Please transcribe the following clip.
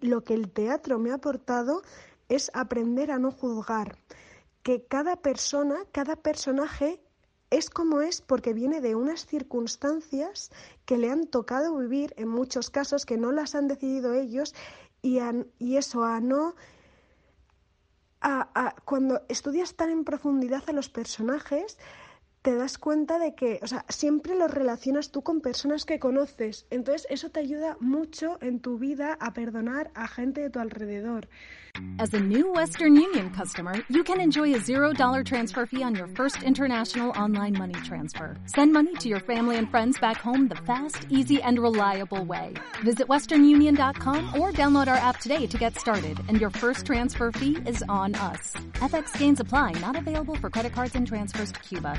Lo que el teatro me ha aportado es aprender a no juzgar, que cada persona, cada personaje es como es porque viene de unas circunstancias que le han tocado vivir, en muchos casos que no las han decidido ellos, y, y eso a no... A, cuando estudias tan en profundidad a los personajes, te das cuenta de que, o sea, siempre los relacionas tú con personas que conoces. Entonces, eso te ayuda mucho en tu vida a perdonar a gente de tu alrededor. As a new Western Union customer, you can enjoy a $0 transfer fee on your first international online money transfer. Send money to your family and friends back home the fast, easy, and reliable way. Visit westernunion.com or download our app today to get started, and your first transfer fee is on us. FX gains apply, not available for credit cards and transfers to Cuba.